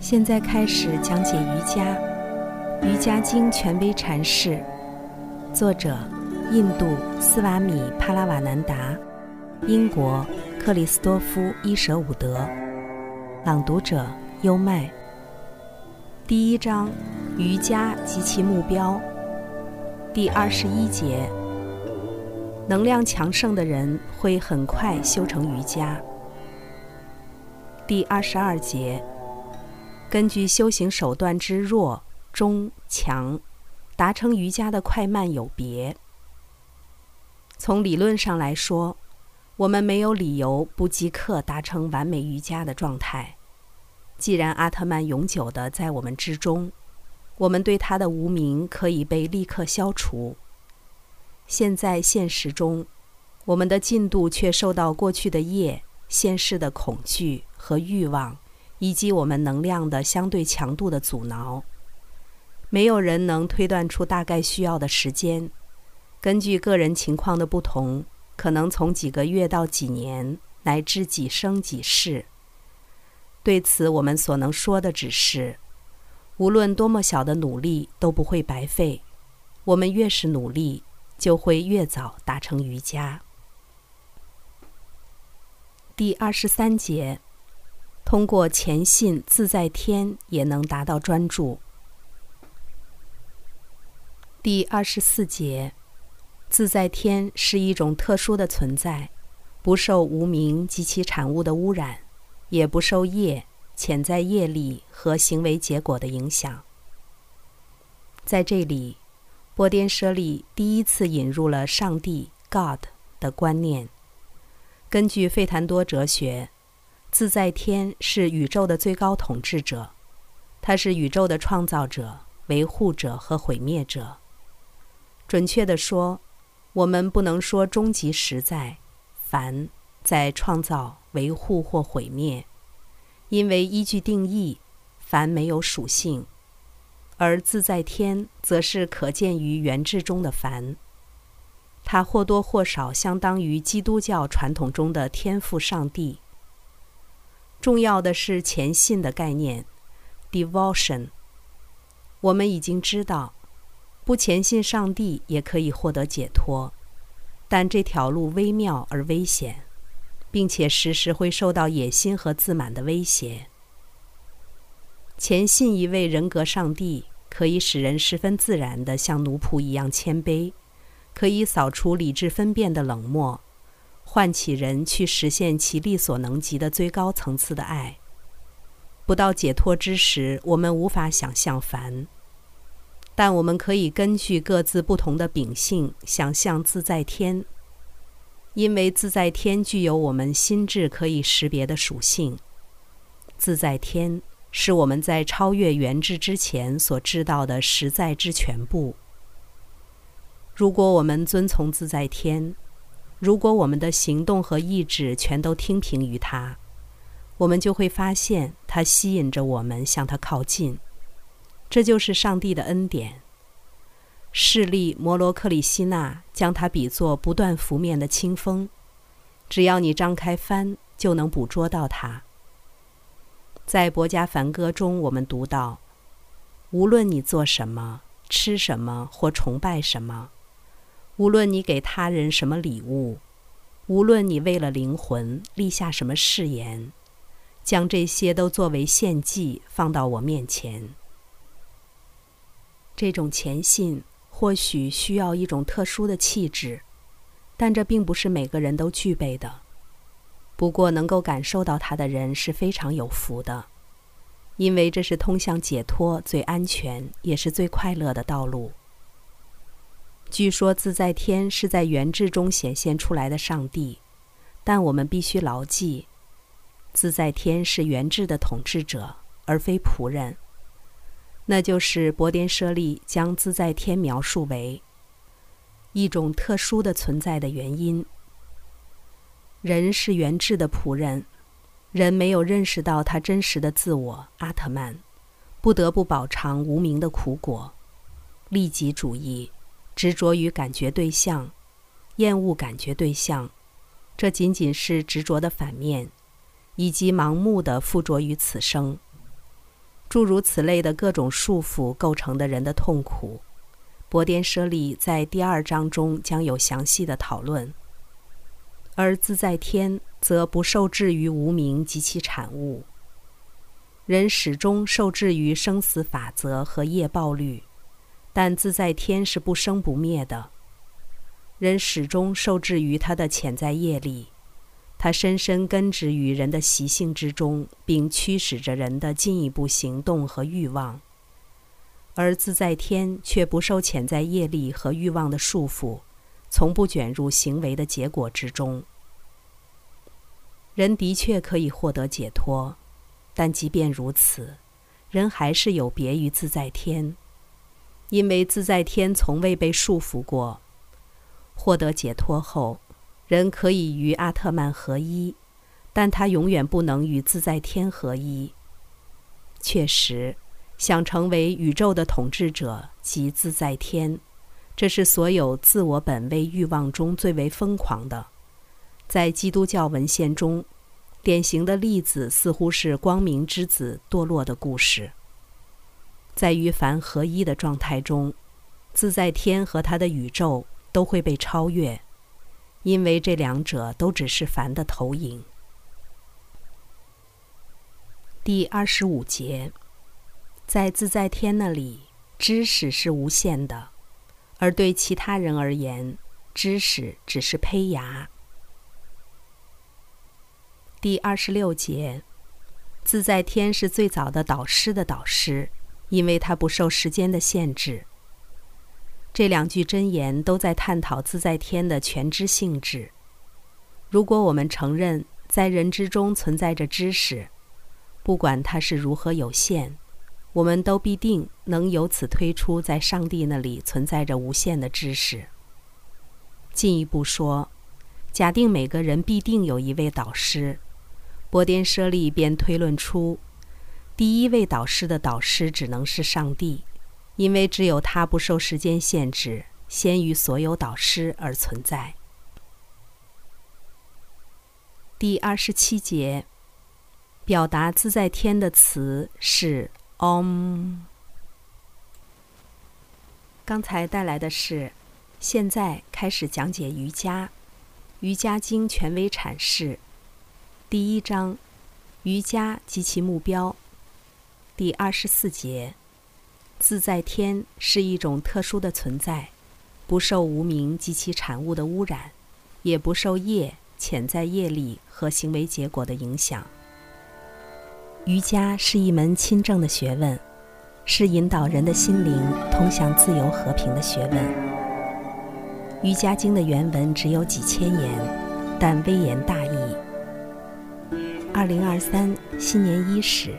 现在开始讲解瑜伽，《瑜伽经》权威阐释，作者：印度斯瓦米·帕拉瓦南达，英国克里斯多夫·伊舍伍德，朗读者：优麦。第一章：瑜伽及其目标。第二十一节：能量强盛的人会很快修成瑜伽。第二十二节。根据修行手段之弱、中、强，达成瑜伽的快慢有别。从理论上来说，我们没有理由不即刻达成完美瑜伽的状态。既然阿特曼永久的在我们之中，我们对他的无名可以被立刻消除。现在现实中，我们的进度却受到过去的业、现世的恐惧和欲望。以及我们能量的相对强度的阻挠，没有人能推断出大概需要的时间。根据个人情况的不同，可能从几个月到几年，乃至几生几世。对此，我们所能说的只是：无论多么小的努力都不会白费。我们越是努力，就会越早达成瑜伽。第二十三节。通过虔信自在天也能达到专注。第二十四节，自在天是一种特殊的存在，不受无名及其产物的污染，也不受业、潜在业力和行为结果的影响。在这里，波颠舍利第一次引入了上帝 （God） 的观念。根据费檀多哲学。自在天是宇宙的最高统治者，他是宇宙的创造者、维护者和毁灭者。准确地说，我们不能说终极实在凡在创造、维护或毁灭，因为依据定义，凡没有属性，而自在天则是可见于原质中的凡。它或多或少相当于基督教传统中的天赋上帝。重要的是虔信的概念，devotion。我们已经知道，不虔信上帝也可以获得解脱，但这条路微妙而危险，并且时时会受到野心和自满的威胁。虔信一位人格上帝，可以使人十分自然地像奴仆一样谦卑，可以扫除理智分辨的冷漠。唤起人去实现其力所能及的最高层次的爱。不到解脱之时，我们无法想象凡，但我们可以根据各自不同的秉性想象自在天，因为自在天具有我们心智可以识别的属性。自在天是我们在超越原质之前所知道的实在之全部。如果我们遵从自在天。如果我们的行动和意志全都听凭于他，我们就会发现他吸引着我们向他靠近。这就是上帝的恩典。势利摩罗克里希纳将它比作不断拂面的清风，只要你张开帆，就能捕捉到它。在《博加梵歌》中，我们读到：无论你做什么、吃什么或崇拜什么。无论你给他人什么礼物，无论你为了灵魂立下什么誓言，将这些都作为献祭放到我面前。这种虔信或许需要一种特殊的气质，但这并不是每个人都具备的。不过，能够感受到它的人是非常有福的，因为这是通向解脱最安全也是最快乐的道路。据说自在天是在原质中显现出来的上帝，但我们必须牢记，自在天是原质的统治者，而非仆人。那就是博颠舍利将自在天描述为一种特殊的存在的原因。人是原质的仆人，人没有认识到他真实的自我阿特曼，不得不饱尝无名的苦果，利己主义。执着于感觉对象，厌恶感觉对象，这仅仅是执着的反面，以及盲目的附着于此生。诸如此类的各种束缚构成的人的痛苦，博颠舍利在第二章中将有详细的讨论。而自在天则不受制于无名及其产物。人始终受制于生死法则和业报律，但自在天是不生不灭的。人始终受制于他的潜在业力。它深深根植于人的习性之中，并驱使着人的进一步行动和欲望。而自在天却不受潜在业力和欲望的束缚，从不卷入行为的结果之中。人的确可以获得解脱，但即便如此，人还是有别于自在天，因为自在天从未被束缚过。获得解脱后。人可以与阿特曼合一，但他永远不能与自在天合一。确实，想成为宇宙的统治者即自在天，这是所有自我本位欲望中最为疯狂的。在基督教文献中，典型的例子似乎是光明之子堕落的故事。在与凡合一的状态中，自在天和他的宇宙都会被超越。因为这两者都只是凡的投影。第二十五节，在自在天那里，知识是无限的，而对其他人而言，知识只是胚芽。第二十六节，自在天是最早的导师的导师，因为它不受时间的限制。这两句真言都在探讨自在天的全知性质。如果我们承认在人之中存在着知识，不管它是如何有限，我们都必定能由此推出在上帝那里存在着无限的知识。进一步说，假定每个人必定有一位导师，波颠舍利便推论出，第一位导师的导师只能是上帝。因为只有他不受时间限制，先于所有导师而存在。第二十七节，表达自在天的词是 “om”。刚才带来的是，现在开始讲解瑜伽，《瑜伽经》权威阐释，第一章，瑜伽及其目标，第二十四节。自在天是一种特殊的存在，不受无名及其产物的污染，也不受业、潜在业力和行为结果的影响。瑜伽是一门亲政的学问，是引导人的心灵通向自由和平的学问。《瑜伽经》的原文只有几千言，但微言大义。二零二三新年伊始。